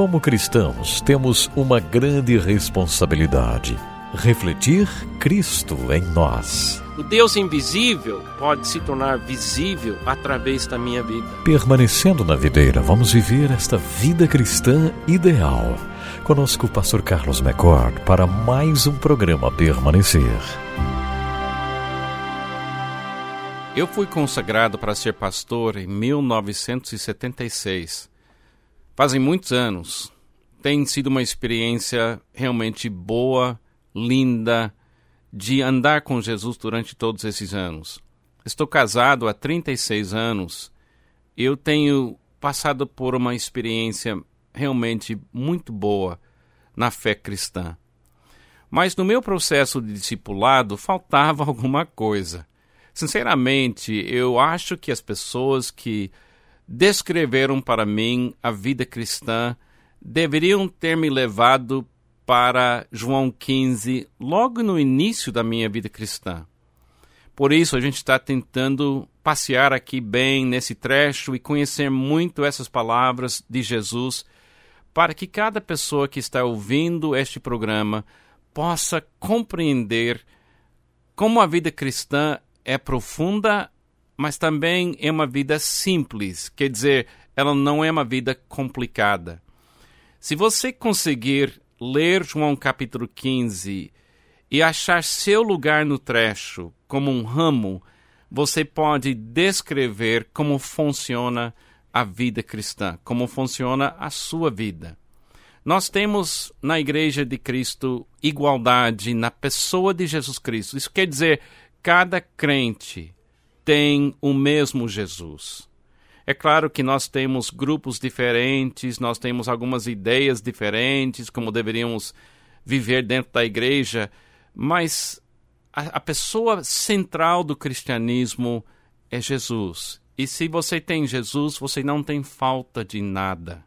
Como cristãos, temos uma grande responsabilidade: refletir Cristo em nós. O Deus invisível pode se tornar visível através da minha vida. Permanecendo na videira, vamos viver esta vida cristã ideal. Conosco o pastor Carlos McCord para mais um programa Permanecer. Eu fui consagrado para ser pastor em 1976. Fazem muitos anos. Tem sido uma experiência realmente boa, linda, de andar com Jesus durante todos esses anos. Estou casado há 36 anos. Eu tenho passado por uma experiência realmente muito boa na fé cristã. Mas no meu processo de discipulado faltava alguma coisa. Sinceramente, eu acho que as pessoas que descreveram para mim a vida cristã deveriam ter me levado para João 15 logo no início da minha vida cristã. Por isso, a gente está tentando passear aqui bem nesse trecho e conhecer muito essas palavras de Jesus, para que cada pessoa que está ouvindo este programa possa compreender como a vida cristã é profunda, mas também é uma vida simples, quer dizer, ela não é uma vida complicada. Se você conseguir ler João capítulo 15 e achar seu lugar no trecho como um ramo, você pode descrever como funciona a vida cristã, como funciona a sua vida. Nós temos na Igreja de Cristo igualdade na pessoa de Jesus Cristo. Isso quer dizer cada crente tem o mesmo Jesus. É claro que nós temos grupos diferentes, nós temos algumas ideias diferentes, como deveríamos viver dentro da igreja, mas a, a pessoa central do cristianismo é Jesus. E se você tem Jesus, você não tem falta de nada.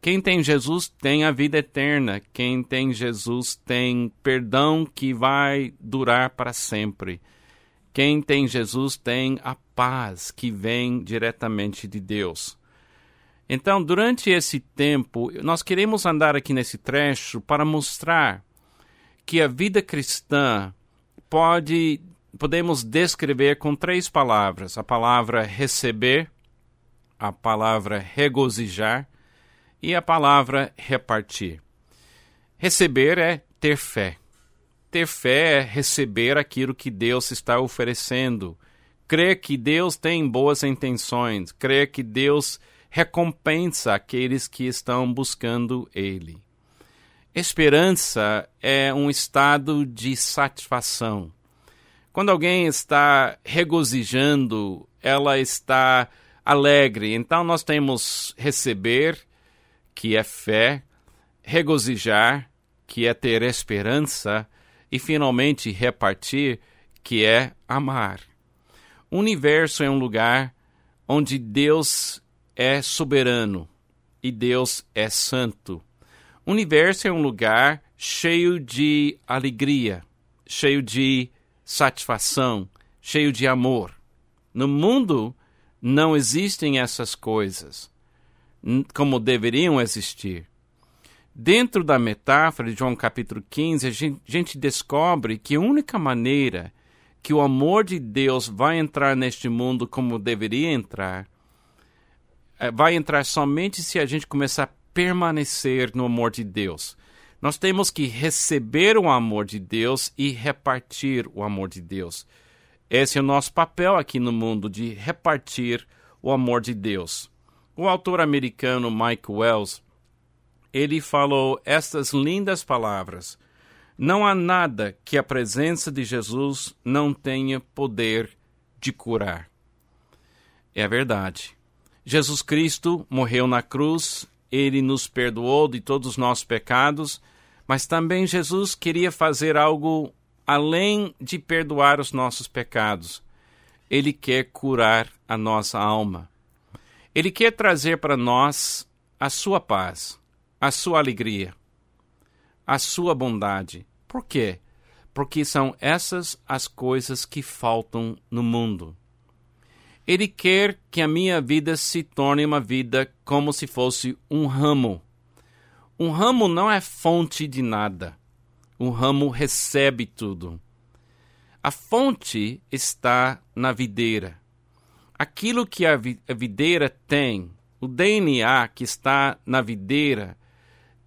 Quem tem Jesus tem a vida eterna. Quem tem Jesus tem perdão que vai durar para sempre. Quem tem Jesus tem a paz que vem diretamente de Deus. Então, durante esse tempo, nós queremos andar aqui nesse trecho para mostrar que a vida cristã pode podemos descrever com três palavras: a palavra receber, a palavra regozijar e a palavra repartir. Receber é ter fé. Ter fé é receber aquilo que Deus está oferecendo. Crer que Deus tem boas intenções. Crer que Deus recompensa aqueles que estão buscando Ele. Esperança é um estado de satisfação. Quando alguém está regozijando, ela está alegre. Então nós temos receber que é fé, regozijar, que é ter esperança, e finalmente repartir, que é amar. O universo é um lugar onde Deus é soberano e Deus é santo. O universo é um lugar cheio de alegria, cheio de satisfação, cheio de amor. No mundo não existem essas coisas como deveriam existir. Dentro da metáfora de João capítulo 15, a gente, a gente descobre que a única maneira que o amor de Deus vai entrar neste mundo como deveria entrar, é, vai entrar somente se a gente começar a permanecer no amor de Deus. Nós temos que receber o amor de Deus e repartir o amor de Deus. Esse é o nosso papel aqui no mundo, de repartir o amor de Deus. O autor americano Mike Wells, ele falou estas lindas palavras: Não há nada que a presença de Jesus não tenha poder de curar. É verdade. Jesus Cristo morreu na cruz, ele nos perdoou de todos os nossos pecados, mas também Jesus queria fazer algo além de perdoar os nossos pecados. Ele quer curar a nossa alma. Ele quer trazer para nós a sua paz, a sua alegria, a sua bondade. Por quê? Porque são essas as coisas que faltam no mundo. Ele quer que a minha vida se torne uma vida como se fosse um ramo. Um ramo não é fonte de nada. Um ramo recebe tudo. A fonte está na videira. Aquilo que a, videira tem, o DNA que está na videira,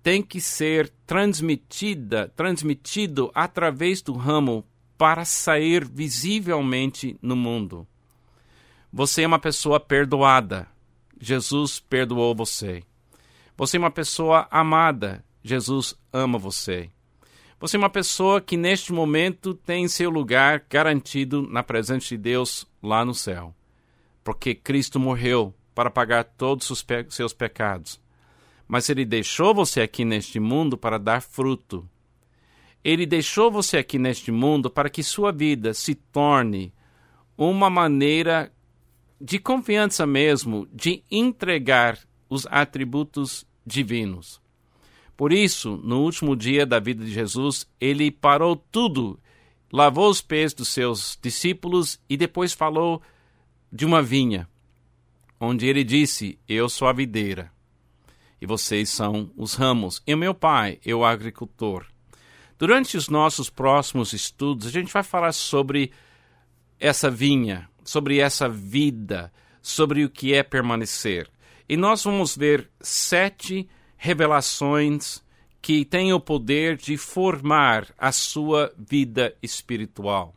tem que ser transmitida, transmitido através do ramo para sair visivelmente no mundo. Você é uma pessoa perdoada. Jesus perdoou você. Você é uma pessoa amada. Jesus ama você. Você é uma pessoa que neste momento tem seu lugar garantido na presença de Deus lá no céu. Porque Cristo morreu para pagar todos os pe seus pecados. Mas ele deixou você aqui neste mundo para dar fruto. Ele deixou você aqui neste mundo para que sua vida se torne uma maneira de confiança mesmo, de entregar os atributos divinos. Por isso, no último dia da vida de Jesus, ele parou tudo, lavou os pés dos seus discípulos e depois falou de uma vinha, onde ele disse: Eu sou a videira e vocês são os ramos, e meu pai é o agricultor. Durante os nossos próximos estudos, a gente vai falar sobre essa vinha, sobre essa vida, sobre o que é permanecer. E nós vamos ver sete revelações que têm o poder de formar a sua vida espiritual.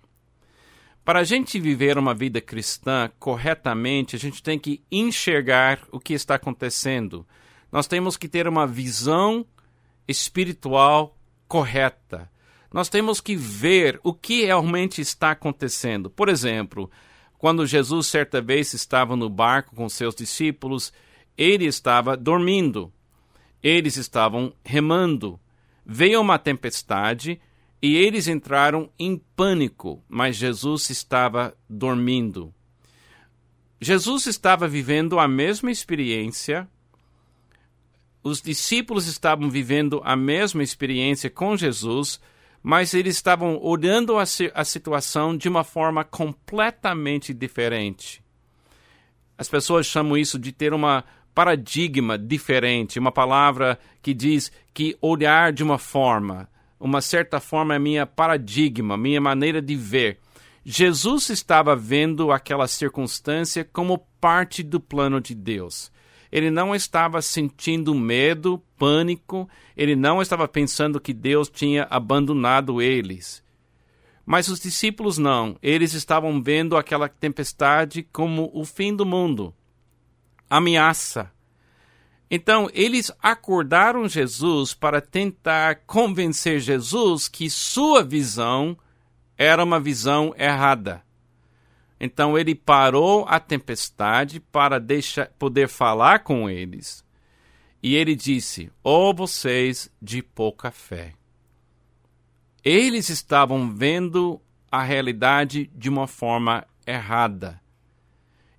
Para a gente viver uma vida cristã corretamente, a gente tem que enxergar o que está acontecendo. Nós temos que ter uma visão espiritual correta. Nós temos que ver o que realmente está acontecendo. Por exemplo, quando Jesus certa vez estava no barco com seus discípulos, ele estava dormindo. Eles estavam remando. Veio uma tempestade e eles entraram em pânico, mas Jesus estava dormindo. Jesus estava vivendo a mesma experiência, os discípulos estavam vivendo a mesma experiência com Jesus, mas eles estavam olhando a, a situação de uma forma completamente diferente. As pessoas chamam isso de ter uma paradigma diferente, uma palavra que diz que olhar de uma forma, uma certa forma é minha paradigma, minha maneira de ver. Jesus estava vendo aquela circunstância como parte do plano de Deus. Ele não estava sentindo medo, pânico, ele não estava pensando que Deus tinha abandonado eles. Mas os discípulos não, eles estavam vendo aquela tempestade como o fim do mundo ameaça. Então, eles acordaram Jesus para tentar convencer Jesus que sua visão era uma visão errada. Então, ele parou a tempestade para deixar, poder falar com eles. E ele disse: Ó oh, vocês de pouca fé. Eles estavam vendo a realidade de uma forma errada.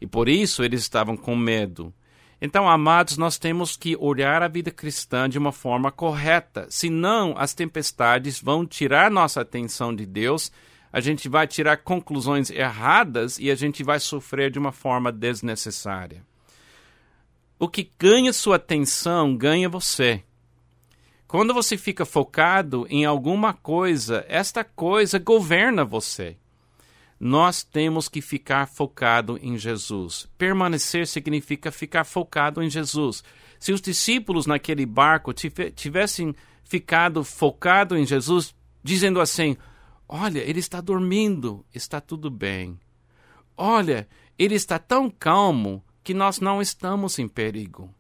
E por isso eles estavam com medo. Então, amados, nós temos que olhar a vida cristã de uma forma correta. Senão, as tempestades vão tirar nossa atenção de Deus, a gente vai tirar conclusões erradas e a gente vai sofrer de uma forma desnecessária. O que ganha sua atenção ganha você. Quando você fica focado em alguma coisa, esta coisa governa você nós temos que ficar focado em Jesus. Permanecer significa ficar focado em Jesus. Se os discípulos naquele barco tivessem ficado focado em Jesus, dizendo assim: Olha, ele está dormindo, está tudo bem. Olha, ele está tão calmo que nós não estamos em perigo.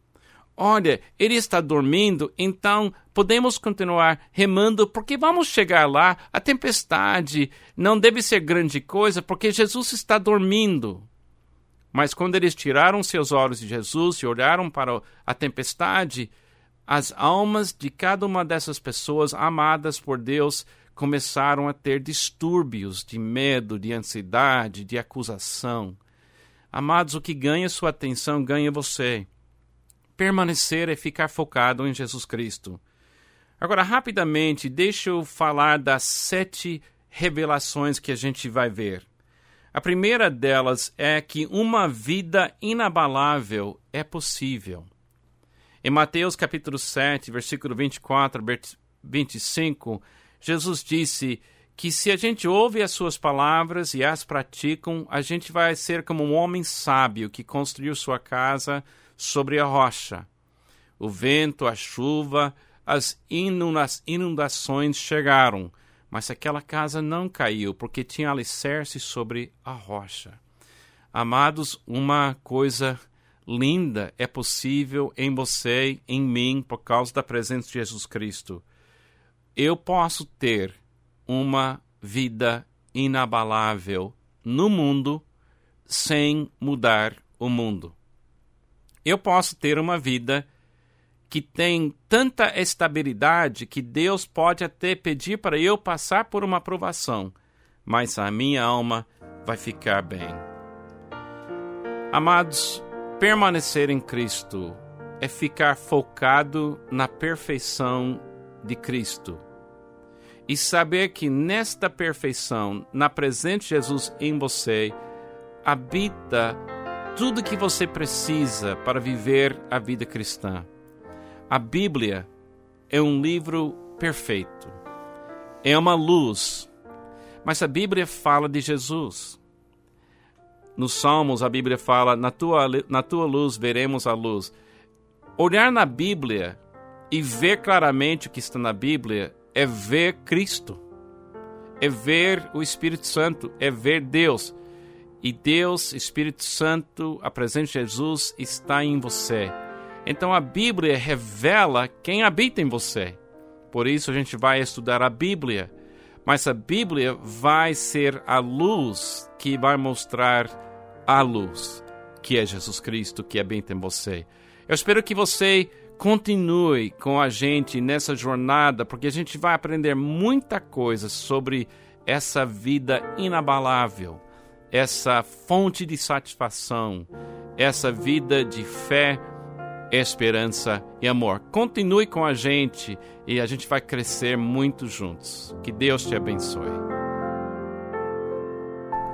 Olha, ele está dormindo, então podemos continuar remando, porque vamos chegar lá. A tempestade não deve ser grande coisa, porque Jesus está dormindo. Mas quando eles tiraram seus olhos de Jesus e olharam para a tempestade, as almas de cada uma dessas pessoas amadas por Deus começaram a ter distúrbios de medo, de ansiedade, de acusação. Amados, o que ganha sua atenção ganha você permanecer é ficar focado em Jesus Cristo. Agora, rapidamente, deixa eu falar das sete revelações que a gente vai ver. A primeira delas é que uma vida inabalável é possível. Em Mateus capítulo 7, versículo 24 25, Jesus disse que se a gente ouve as suas palavras e as praticam, a gente vai ser como um homem sábio que construiu sua casa sobre a rocha. O vento, a chuva, as inundações chegaram, mas aquela casa não caiu, porque tinha alicerce sobre a rocha. Amados, uma coisa linda é possível em você, em mim, por causa da presença de Jesus Cristo. Eu posso ter uma vida inabalável no mundo sem mudar o mundo. Eu posso ter uma vida que tem tanta estabilidade que Deus pode até pedir para eu passar por uma provação, mas a minha alma vai ficar bem. Amados, permanecer em Cristo é ficar focado na perfeição de Cristo e saber que nesta perfeição, na presença de Jesus em você, habita tudo que você precisa para viver a vida cristã. A Bíblia é um livro perfeito. É uma luz. Mas a Bíblia fala de Jesus. Nos Salmos, a Bíblia fala: na tua, na tua luz veremos a luz. Olhar na Bíblia e ver claramente o que está na Bíblia é ver Cristo, é ver o Espírito Santo, é ver Deus. E Deus, Espírito Santo, a presença de Jesus está em você. Então a Bíblia revela quem habita em você. Por isso a gente vai estudar a Bíblia. Mas a Bíblia vai ser a luz que vai mostrar a luz, que é Jesus Cristo, que habita em você. Eu espero que você continue com a gente nessa jornada, porque a gente vai aprender muita coisa sobre essa vida inabalável, essa fonte de satisfação, essa vida de fé, esperança e amor. Continue com a gente e a gente vai crescer muito juntos. Que Deus te abençoe.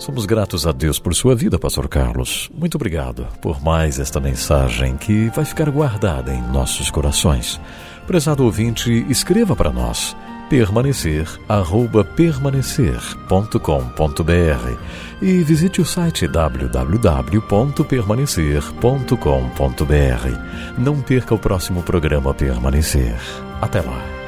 Somos gratos a Deus por sua vida, Pastor Carlos. Muito obrigado por mais esta mensagem que vai ficar guardada em nossos corações. Prezado ouvinte, escreva para nós permanecer arroba permanecer.com.br e visite o site www.permanecer.com.br. Não perca o próximo programa Permanecer. Até lá.